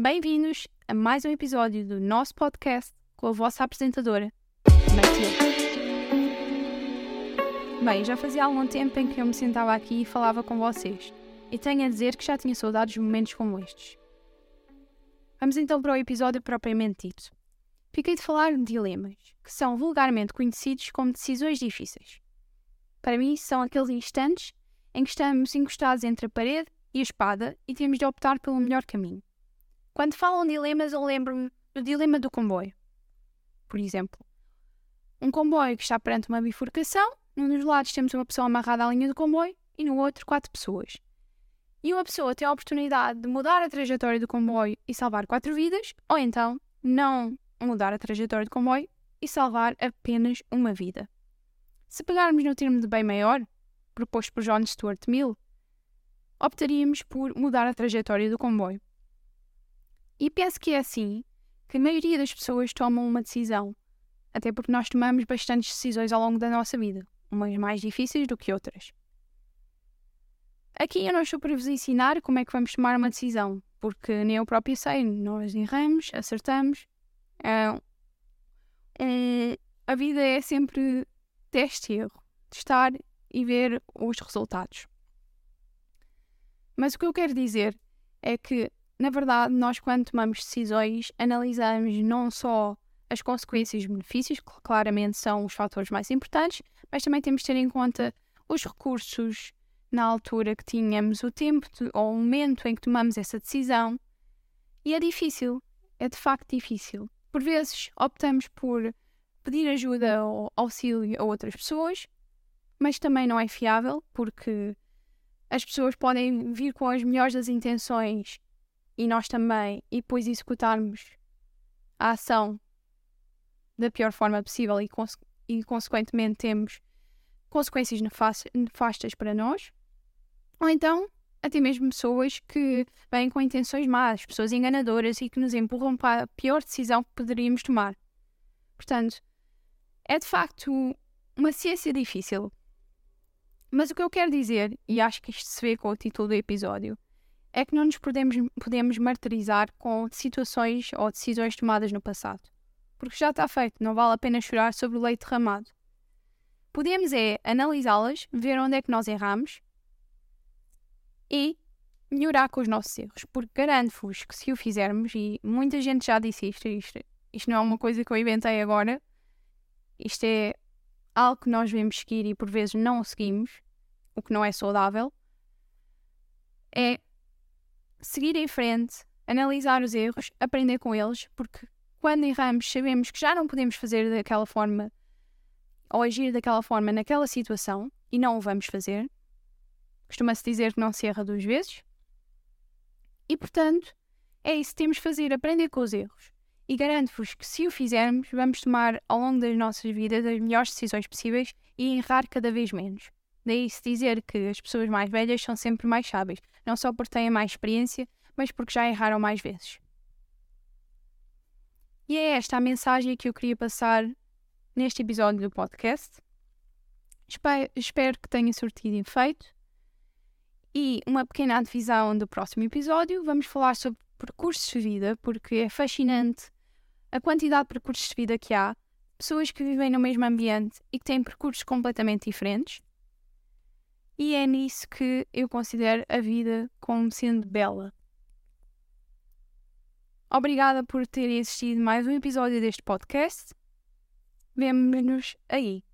Bem-vindos a mais um episódio do nosso podcast com a vossa apresentadora, Matilde. Bem, já fazia algum tempo em que eu me sentava aqui e falava com vocês, e tenho a dizer que já tinha saudades de momentos como estes. Vamos então para o episódio propriamente dito. Fiquei de falar de dilemas, que são vulgarmente conhecidos como decisões difíceis. Para mim, são aqueles instantes em que estamos encostados entre a parede e a espada e temos de optar pelo melhor caminho. Quando falam dilemas, eu lembro-me do dilema do comboio. Por exemplo, um comboio que está perante uma bifurcação, num dos lados temos uma pessoa amarrada à linha do comboio e no outro quatro pessoas. E uma pessoa tem a oportunidade de mudar a trajetória do comboio e salvar quatro vidas, ou então não mudar a trajetória do comboio e salvar apenas uma vida. Se pegarmos no termo de bem maior, proposto por John Stuart Mill, optaríamos por mudar a trajetória do comboio. E penso que é assim que a maioria das pessoas tomam uma decisão, até porque nós tomamos bastantes decisões ao longo da nossa vida, umas mais difíceis do que outras. Aqui eu não estou para vos ensinar como é que vamos tomar uma decisão, porque nem eu próprio sei, nós erramos, acertamos. É, é, a vida é sempre teste e erro, testar e ver os resultados. Mas o que eu quero dizer é que na verdade, nós, quando tomamos decisões, analisamos não só as consequências e os benefícios, que claramente são os fatores mais importantes, mas também temos de ter em conta os recursos na altura que tínhamos, o tempo de, ou o momento em que tomamos essa decisão. E é difícil, é de facto difícil. Por vezes optamos por pedir ajuda ou auxílio a outras pessoas, mas também não é fiável, porque as pessoas podem vir com as melhores das intenções e nós também, e depois executarmos a ação da pior forma possível e, cons e consequentemente temos consequências nefastas para nós, ou então até mesmo pessoas que vêm com intenções más, pessoas enganadoras e que nos empurram para a pior decisão que poderíamos tomar. Portanto, é de facto uma ciência difícil. Mas o que eu quero dizer, e acho que isto se vê com o título do episódio, é que não nos podemos, podemos martirizar com situações ou decisões tomadas no passado. Porque já está feito, não vale a pena chorar sobre o leite derramado. Podemos é analisá-las, ver onde é que nós erramos e melhorar com os nossos erros. Porque garanto-vos que se o fizermos, e muita gente já disse isto, isto, isto não é uma coisa que eu inventei agora, isto é algo que nós devemos seguir e por vezes não o seguimos, o que não é saudável, é seguir em frente, analisar os erros, aprender com eles, porque quando erramos sabemos que já não podemos fazer daquela forma ou agir daquela forma naquela situação e não o vamos fazer. Costuma-se dizer que não se erra duas vezes. E portanto, é isso que temos de fazer, aprender com os erros. E garanto-vos que se o fizermos, vamos tomar ao longo das nossas vidas as melhores decisões possíveis e errar cada vez menos. Daí se dizer que as pessoas mais velhas são sempre mais sábias, não só porque têm mais experiência, mas porque já erraram mais vezes. E é esta a mensagem que eu queria passar neste episódio do podcast. Espero que tenha surtido efeito. E uma pequena divisão do próximo episódio, vamos falar sobre percursos de vida, porque é fascinante a quantidade de percursos de vida que há, pessoas que vivem no mesmo ambiente e que têm percursos completamente diferentes. E é nisso que eu considero a vida como sendo bela. Obrigada por ter assistido mais um episódio deste podcast. Vemo-nos aí.